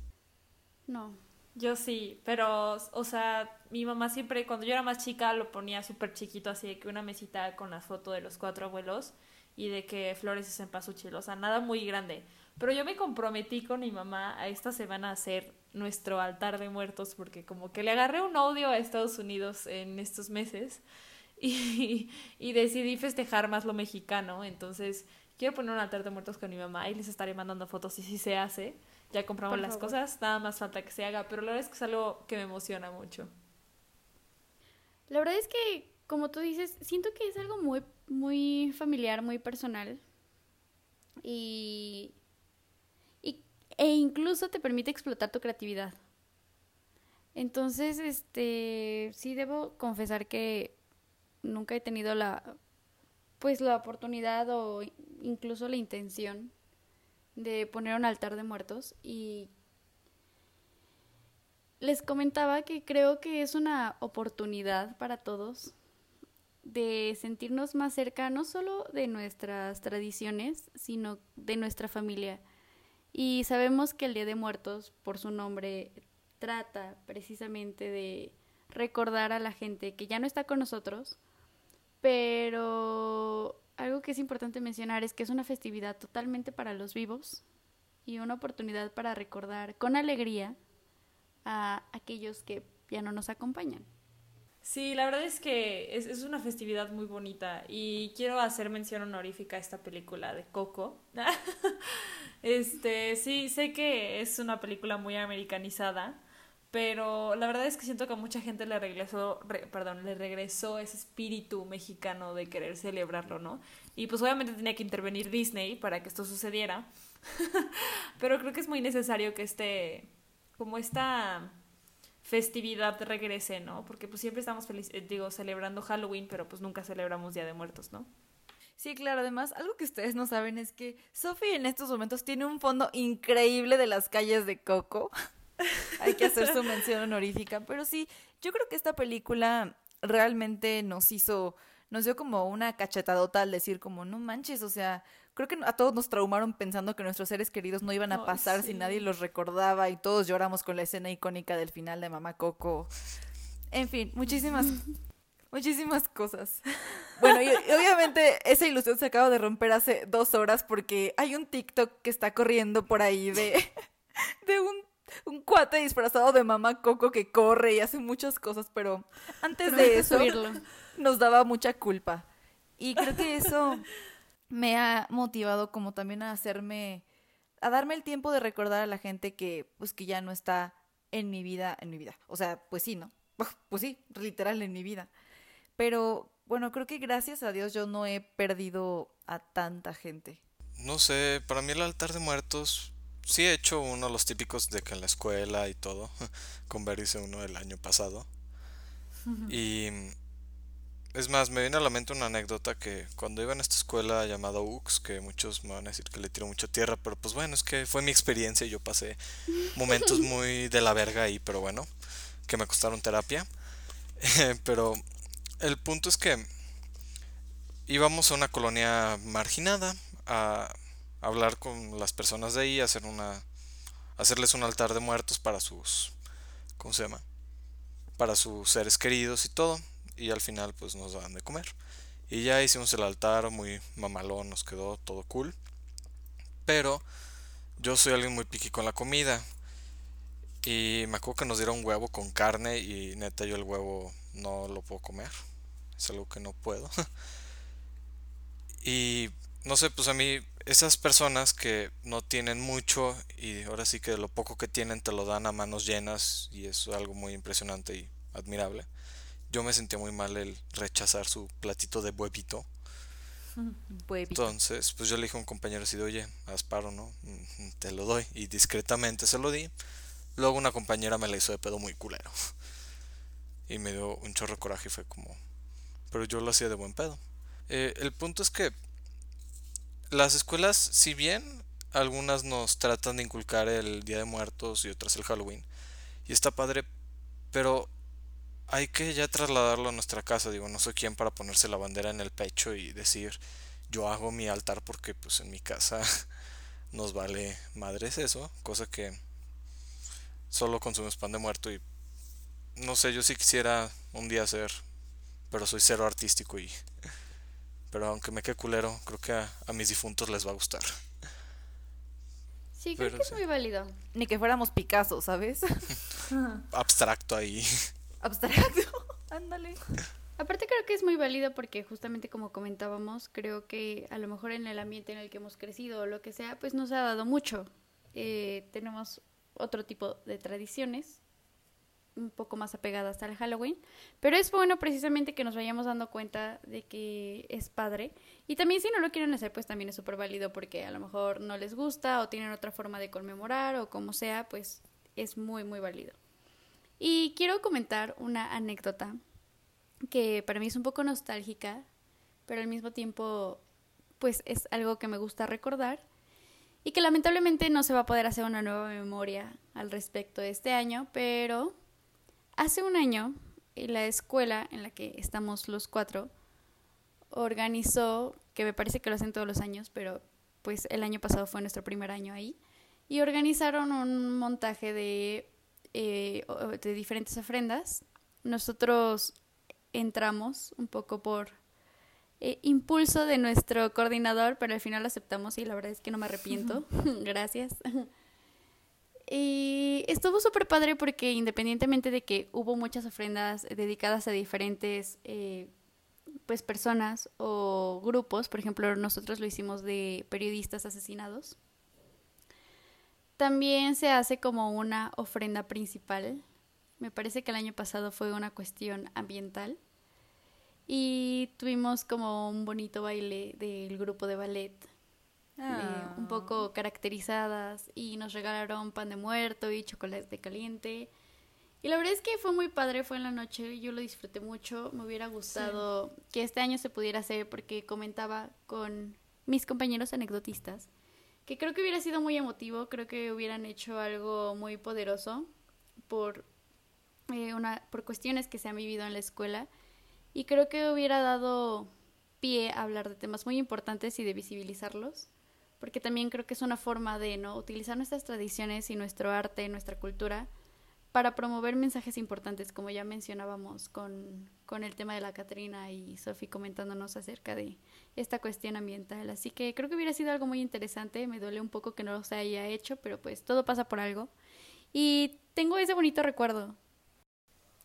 No. Yo sí, pero, o sea, mi mamá siempre, cuando yo era más chica, lo ponía súper chiquito, así de que una mesita con la foto de los cuatro abuelos y de que flores y cempasúchil, o sea, nada muy grande. Pero yo me comprometí con mi mamá a esta semana a hacer nuestro altar de muertos porque como que le agarré un odio a Estados Unidos en estos meses y, y decidí festejar más lo mexicano. Entonces quiero poner un altar de muertos con mi mamá y les estaré mandando fotos y si se hace. Ya compramos las cosas, nada más falta que se haga, pero la verdad es que es algo que me emociona mucho. La verdad es que, como tú dices, siento que es algo muy muy familiar, muy personal. Y, y, e incluso te permite explotar tu creatividad. Entonces, este, sí debo confesar que nunca he tenido la, pues la oportunidad o incluso la intención de poner un altar de muertos y les comentaba que creo que es una oportunidad para todos de sentirnos más cerca no solo de nuestras tradiciones, sino de nuestra familia. Y sabemos que el Día de Muertos, por su nombre, trata precisamente de recordar a la gente que ya no está con nosotros, pero algo que es importante mencionar es que es una festividad totalmente para los vivos y una oportunidad para recordar con alegría a aquellos que ya no nos acompañan. Sí, la verdad es que es, es, una festividad muy bonita y quiero hacer mención honorífica a esta película de Coco. este, sí, sé que es una película muy americanizada, pero la verdad es que siento que a mucha gente le regresó, perdón, le regresó ese espíritu mexicano de querer celebrarlo, ¿no? Y pues obviamente tenía que intervenir Disney para que esto sucediera, pero creo que es muy necesario que este, como esta festividad regrese, ¿no? Porque pues siempre estamos feliz, eh, digo, celebrando Halloween, pero pues nunca celebramos Día de Muertos, ¿no? Sí, claro, además, algo que ustedes no saben es que Sophie en estos momentos tiene un fondo increíble de las calles de Coco. Hay que hacer su mención honorífica. Pero sí, yo creo que esta película realmente nos hizo, nos dio como una cachetadota al decir como, no manches, o sea, creo que a todos nos traumaron pensando que nuestros seres queridos no iban a pasar si nadie los recordaba y todos lloramos con la escena icónica del final de Mamá Coco. En fin, muchísimas, muchísimas cosas. Bueno, y obviamente esa ilusión se acaba de romper hace dos horas porque hay un TikTok que está corriendo por ahí de, de un un cuate disfrazado de mamá Coco que corre y hace muchas cosas, pero antes de eso nos daba mucha culpa. Y creo que eso me ha motivado como también a hacerme, a darme el tiempo de recordar a la gente que, pues, que ya no está en mi vida, en mi vida. O sea, pues sí, ¿no? Pues sí, literal en mi vida. Pero bueno, creo que gracias a Dios yo no he perdido a tanta gente. No sé, para mí el altar de muertos sí he hecho uno de los típicos de que en la escuela y todo. Con Ver hice uno el año pasado. Y es más, me viene a la mente una anécdota que cuando iba en esta escuela llamada UX, que muchos me van a decir que le tiro mucha tierra, pero pues bueno, es que fue mi experiencia y yo pasé momentos muy de la verga ahí, pero bueno, que me costaron terapia. pero el punto es que íbamos a una colonia marginada, a hablar con las personas de ahí, hacer una hacerles un altar de muertos para sus ¿cómo se llama? para sus seres queridos y todo y al final pues nos dan de comer. Y ya hicimos el altar muy mamalón, nos quedó todo cool. Pero yo soy alguien muy piqui con la comida. Y me acuerdo que nos dieron huevo con carne y neta yo el huevo no lo puedo comer. Es algo que no puedo. y no sé, pues a mí esas personas que no tienen mucho y ahora sí que lo poco que tienen te lo dan a manos llenas y es algo muy impresionante y admirable. Yo me sentía muy mal el rechazar su platito de huevito. Entonces, pues yo le dije a un compañero así de, oye, asparo, ¿no? Mm, te lo doy. Y discretamente se lo di. Luego una compañera me la hizo de pedo muy culero. Y me dio un chorro de coraje y fue como... Pero yo lo hacía de buen pedo. Eh, el punto es que las escuelas, si bien algunas nos tratan de inculcar el Día de Muertos y otras el Halloween, y está padre, pero hay que ya trasladarlo a nuestra casa, digo, no soy quien para ponerse la bandera en el pecho y decir, yo hago mi altar porque pues en mi casa nos vale madres eso, cosa que solo consumes pan de muerto y no sé, yo sí quisiera un día hacer, pero soy cero artístico y pero aunque me quede culero, creo que a, mis difuntos les va a gustar. Sí, creo que es muy válido. Ni que fuéramos Picasso, ¿sabes? Abstracto ahí. Abstracto, ándale. Aparte creo que es muy válido porque justamente como comentábamos, creo que a lo mejor en el ambiente en el que hemos crecido o lo que sea, pues nos ha dado mucho. Eh, tenemos otro tipo de tradiciones un poco más apegadas al Halloween. Pero es bueno precisamente que nos vayamos dando cuenta de que es padre. Y también si no lo quieren hacer, pues también es súper válido porque a lo mejor no les gusta o tienen otra forma de conmemorar o como sea, pues es muy, muy válido. Y quiero comentar una anécdota que para mí es un poco nostálgica, pero al mismo tiempo, pues es algo que me gusta recordar y que lamentablemente no se va a poder hacer una nueva memoria al respecto de este año, pero hace un año la escuela en la que estamos los cuatro organizó, que me parece que lo hacen todos los años, pero pues el año pasado fue nuestro primer año ahí, y organizaron un montaje de, eh, de diferentes ofrendas. Nosotros entramos un poco por eh, impulso de nuestro coordinador, pero al final lo aceptamos y la verdad es que no me arrepiento. Gracias. Y estuvo súper padre porque independientemente de que hubo muchas ofrendas dedicadas a diferentes eh, pues personas o grupos, por ejemplo nosotros lo hicimos de periodistas asesinados, también se hace como una ofrenda principal. Me parece que el año pasado fue una cuestión ambiental y tuvimos como un bonito baile del grupo de ballet, eh, un poco ah. caracterizadas y nos regalaron pan de muerto y chocolate caliente. Y la verdad es que fue muy padre, fue en la noche, yo lo disfruté mucho, me hubiera gustado que este año se pudiera hacer porque comentaba con mis compañeros anecdotistas que creo que hubiera sido muy emotivo, creo que hubieran hecho algo muy poderoso por, eh, una, por cuestiones que se han vivido en la escuela y creo que hubiera dado pie a hablar de temas muy importantes y de visibilizarlos, porque también creo que es una forma de no utilizar nuestras tradiciones y nuestro arte, nuestra cultura para promover mensajes importantes, como ya mencionábamos con, con el tema de la Catrina y Sofi comentándonos acerca de esta cuestión ambiental. Así que creo que hubiera sido algo muy interesante. Me duele un poco que no lo haya hecho, pero pues todo pasa por algo. Y tengo ese bonito recuerdo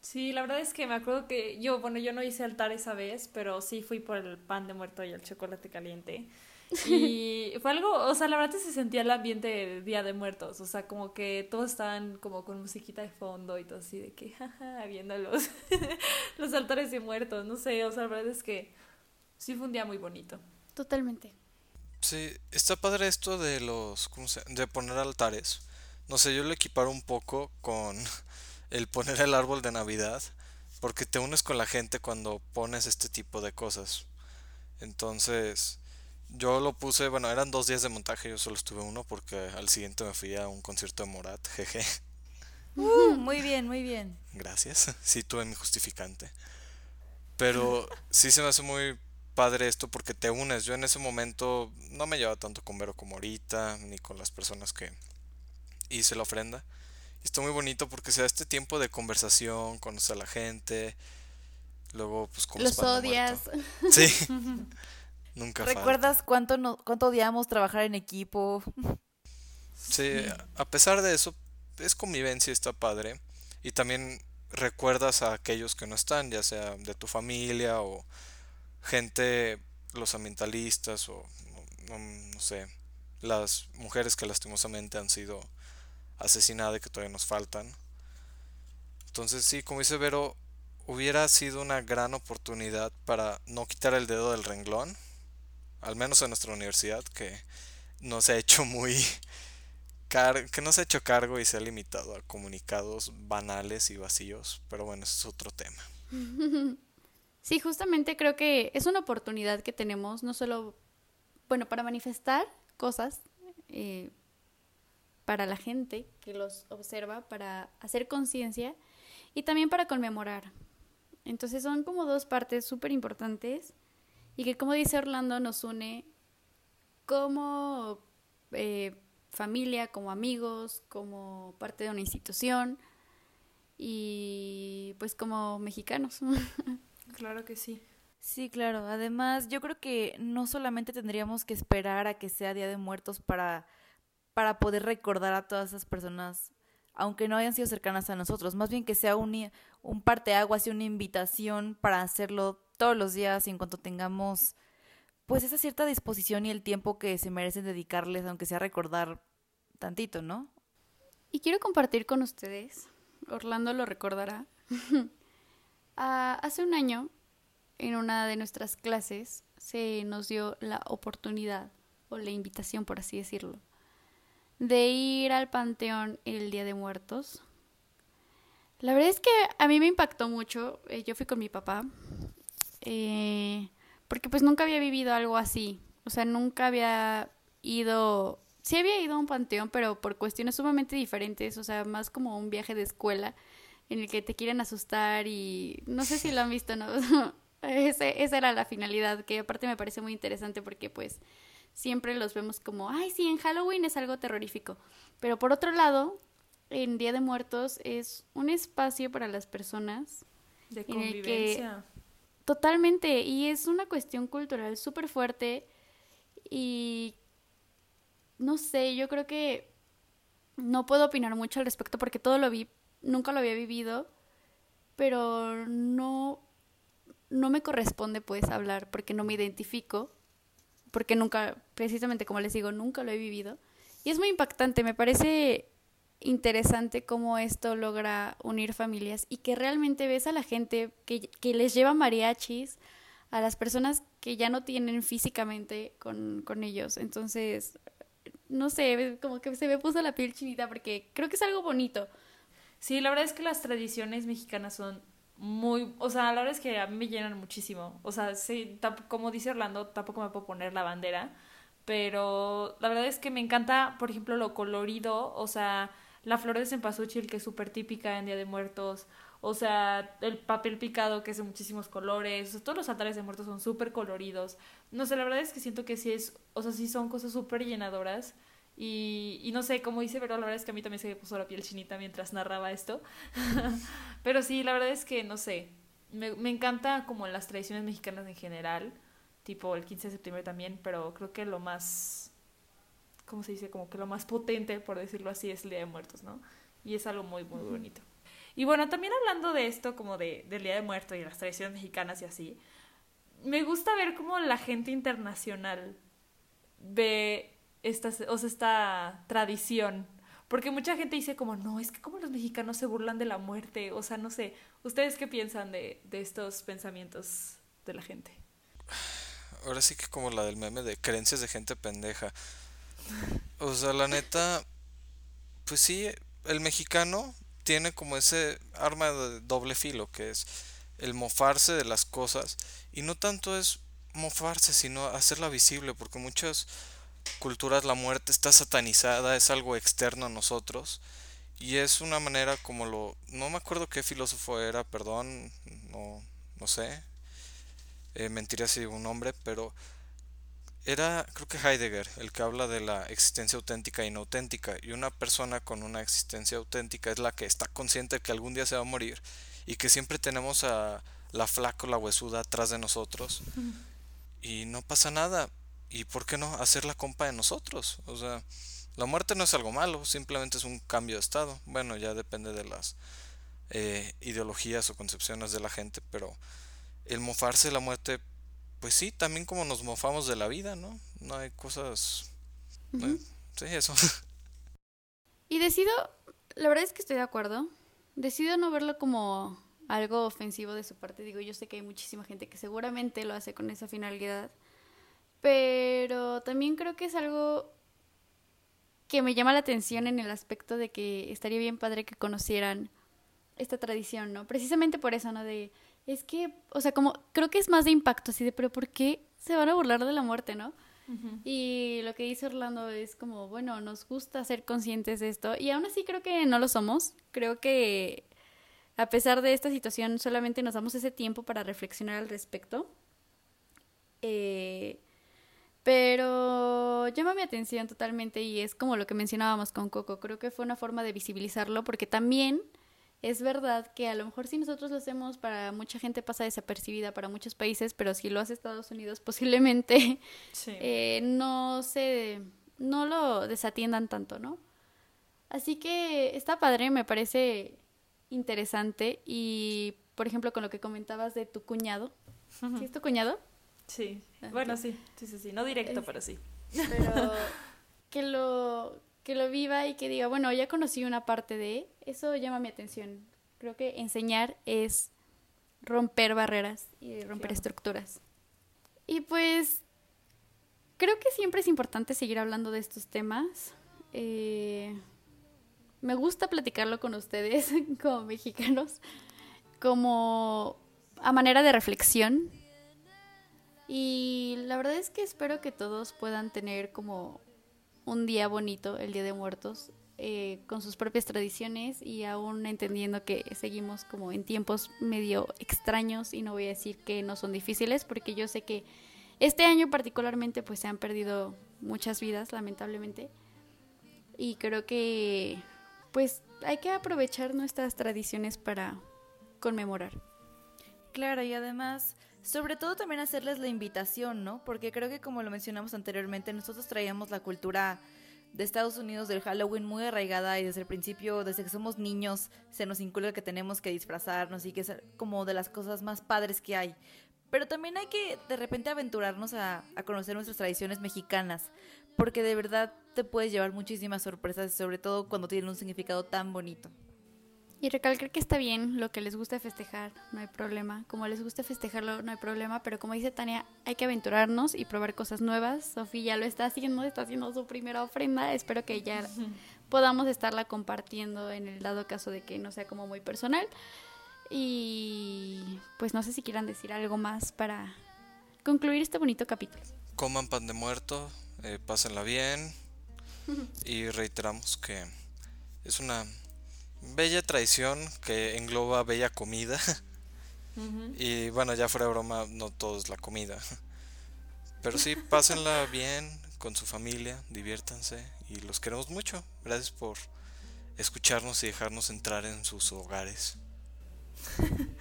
Sí, la verdad es que me acuerdo que yo, bueno, yo no hice altar esa vez, pero sí fui por el pan de muerto y el chocolate caliente. Y fue algo, o sea, la verdad se sentía el ambiente de Día de Muertos, o sea, como que todos estaban como con musiquita de fondo y todo así de que, jaja, viendo los, los altares de muertos, no sé, o sea, la verdad es que sí fue un día muy bonito. Totalmente. Sí, está padre esto de los, ¿cómo se, de poner altares. No sé, yo lo equiparo un poco con el poner el árbol de Navidad, porque te unes con la gente cuando pones este tipo de cosas. Entonces, yo lo puse, bueno, eran dos días de montaje, yo solo estuve uno porque al siguiente me fui a un concierto de Morat, jeje. Uh, muy bien, muy bien. Gracias, sí tuve mi justificante. Pero sí se me hace muy padre esto porque te unes. Yo en ese momento no me llevaba tanto con Vero como ahorita, ni con las personas que hice la ofrenda está muy bonito porque se da este tiempo de conversación, conoce a la gente. Luego, pues, como Los odias. Sí. Nunca ¿Recuerdas cuánto, no, cuánto odiamos trabajar en equipo? Sí, a pesar de eso, es convivencia, está padre. Y también recuerdas a aquellos que no están, ya sea de tu familia o gente, los ambientalistas o no sé, las mujeres que lastimosamente han sido asesinada y que todavía nos faltan. Entonces sí, como dice Vero, hubiera sido una gran oportunidad para no quitar el dedo del renglón, al menos en nuestra universidad, que no se ha hecho muy... que no se ha hecho cargo y se ha limitado a comunicados banales y vacíos, pero bueno, eso es otro tema. Sí, justamente creo que es una oportunidad que tenemos, no solo, bueno, para manifestar cosas, eh, para la gente que los observa, para hacer conciencia y también para conmemorar. Entonces son como dos partes súper importantes y que como dice Orlando nos une como eh, familia, como amigos, como parte de una institución y pues como mexicanos. claro que sí. Sí, claro. Además, yo creo que no solamente tendríamos que esperar a que sea Día de Muertos para para poder recordar a todas esas personas, aunque no hayan sido cercanas a nosotros, más bien que sea un, un parteaguas y una invitación para hacerlo todos los días y en cuanto tengamos pues esa cierta disposición y el tiempo que se merecen dedicarles, aunque sea recordar tantito, ¿no? Y quiero compartir con ustedes Orlando lo recordará. Hace un año, en una de nuestras clases, se nos dio la oportunidad, o la invitación, por así decirlo, de ir al Panteón el Día de Muertos. La verdad es que a mí me impactó mucho. Eh, yo fui con mi papá. Eh, porque pues nunca había vivido algo así. O sea, nunca había ido... Sí había ido a un panteón, pero por cuestiones sumamente diferentes. O sea, más como un viaje de escuela en el que te quieren asustar y no sé si lo han visto, ¿no? Ese, esa era la finalidad, que aparte me parece muy interesante porque pues siempre los vemos como, ay, sí, en Halloween es algo terrorífico. Pero por otro lado, en Día de Muertos es un espacio para las personas. De convivencia. totalmente, y es una cuestión cultural súper fuerte y no sé, yo creo que no puedo opinar mucho al respecto porque todo lo vi, nunca lo había vivido, pero no, no me corresponde pues hablar porque no me identifico, porque nunca, precisamente como les digo, nunca lo he vivido. Y es muy impactante, me parece interesante cómo esto logra unir familias y que realmente ves a la gente que, que les lleva mariachis, a las personas que ya no tienen físicamente con, con ellos. Entonces, no sé, como que se me puso la piel chinita porque creo que es algo bonito. Sí, la verdad es que las tradiciones mexicanas son muy, o sea, la verdad es que a mí me llenan muchísimo. O sea, sí, como dice Orlando, tampoco me puedo poner la bandera, pero la verdad es que me encanta, por ejemplo, lo colorido, o sea, la flor de cempasúchil que es súper típica en Día de Muertos, o sea, el papel picado que es de muchísimos colores, todos los altares de muertos son súper coloridos. No sé, la verdad es que siento que sí es, o sea, sí son cosas súper llenadoras. Y, y no sé, como dice pero la verdad es que a mí también se me puso la piel chinita mientras narraba esto. pero sí, la verdad es que, no sé, me, me encanta como las tradiciones mexicanas en general, tipo el 15 de septiembre también, pero creo que lo más, ¿cómo se dice? Como que lo más potente, por decirlo así, es el Día de Muertos, ¿no? Y es algo muy, muy bonito. Y bueno, también hablando de esto, como de, del Día de Muertos y las tradiciones mexicanas y así, me gusta ver cómo la gente internacional ve esta, o sea, esta tradición. Porque mucha gente dice como, no, es que como los mexicanos se burlan de la muerte. O sea, no sé, ¿ustedes qué piensan de, de estos pensamientos de la gente? Ahora sí que como la del meme de creencias de gente pendeja. O sea, la neta, pues sí, el mexicano tiene como ese arma de doble filo, que es el mofarse de las cosas. Y no tanto es mofarse, sino hacerla visible, porque muchas culturas la muerte está satanizada, es algo externo a nosotros. Y es una manera como lo... No me acuerdo qué filósofo era, perdón, no, no sé. Eh, mentiría si digo un nombre, pero era, creo que Heidegger, el que habla de la existencia auténtica e inauténtica. Y una persona con una existencia auténtica es la que está consciente de que algún día se va a morir y que siempre tenemos a la flaca o la huesuda atrás de nosotros. Y no pasa nada. ¿Y por qué no hacer la compa de nosotros? O sea, la muerte no es algo malo, simplemente es un cambio de estado. Bueno, ya depende de las eh, ideologías o concepciones de la gente, pero el mofarse de la muerte pues sí, también como nos mofamos de la vida, ¿no? No hay cosas... Sí, eso. Y decido, la verdad es que estoy de acuerdo, decido no verlo como algo ofensivo de su parte. Digo, yo sé que hay muchísima gente que seguramente lo hace con esa finalidad, pero también creo que es algo que me llama la atención en el aspecto de que estaría bien padre que conocieran esta tradición, ¿no? Precisamente por eso, ¿no? De es que, o sea, como creo que es más de impacto, así de, pero ¿por qué se van a burlar de la muerte, no? Y lo que dice Orlando es como, bueno, nos gusta ser conscientes de esto y aún así creo que no lo somos. Creo que a pesar de esta situación solamente nos damos ese tiempo para reflexionar al respecto. Eh, pero llama mi atención totalmente y es como lo que mencionábamos con Coco. Creo que fue una forma de visibilizarlo porque también es verdad que a lo mejor si nosotros lo hacemos, para mucha gente pasa desapercibida, para muchos países, pero si lo hace Estados Unidos, posiblemente eh, no se, no lo desatiendan tanto, ¿no? Así que está padre, me parece interesante y, por ejemplo, con lo que comentabas de tu cuñado. ¿Sí es tu cuñado? Sí, bueno, sí, sí, sí, sí, no directo, pero sí. Pero que lo que lo viva y que diga, bueno, ya conocí una parte de, eso llama mi atención. Creo que enseñar es romper barreras y romper estructuras. Y pues creo que siempre es importante seguir hablando de estos temas. Eh, me gusta platicarlo con ustedes como mexicanos, como a manera de reflexión. Y la verdad es que espero que todos puedan tener como un día bonito, el Día de Muertos, eh, con sus propias tradiciones y aún entendiendo que seguimos como en tiempos medio extraños y no voy a decir que no son difíciles porque yo sé que este año particularmente pues se han perdido muchas vidas lamentablemente y creo que pues hay que aprovechar nuestras tradiciones para conmemorar. Claro, y además, sobre todo también hacerles la invitación, ¿no? Porque creo que como lo mencionamos anteriormente, nosotros traíamos la cultura de Estados Unidos del Halloween muy arraigada y desde el principio, desde que somos niños, se nos inculca que tenemos que disfrazarnos y que es como de las cosas más padres que hay. Pero también hay que de repente aventurarnos a, conocer nuestras tradiciones mexicanas, porque de verdad te puedes llevar muchísimas sorpresas, sobre todo cuando tienen un significado tan bonito. Y recalcar que está bien lo que les gusta festejar, no hay problema. Como les gusta festejarlo, no hay problema. Pero como dice Tania, hay que aventurarnos y probar cosas nuevas. Sofía ya lo está haciendo, está haciendo su primera ofrenda. Espero que ya podamos estarla compartiendo en el dado caso de que no sea como muy personal. Y pues no sé si quieran decir algo más para concluir este bonito capítulo. Coman pan de muerto, eh, pásenla bien y reiteramos que es una bella tradición que engloba bella comida. Y bueno, ya fuera de broma, no todo es la comida. Pero sí, pásenla bien con su familia, diviértanse y los queremos mucho. Gracias por escucharnos y dejarnos entrar en sus hogares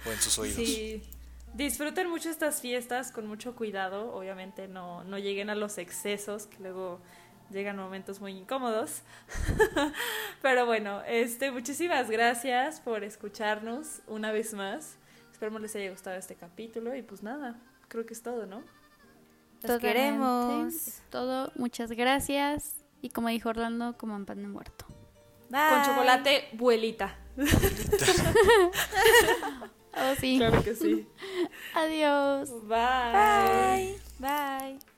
o en sus oídos. Sí. Disfruten mucho estas fiestas con mucho cuidado. Obviamente no, no lleguen a los excesos que luego llegan momentos muy incómodos. Pero bueno, este, muchísimas gracias por escucharnos una vez más. Esperemos les haya gustado este capítulo y pues nada, creo que es todo, ¿no? Los queremos. Es todo, muchas gracias. Y como dijo Orlando, como pan de muerto. Con chocolate, vuelita. oh, sí. Claro que sí. Adiós. Bye. Bye. Bye.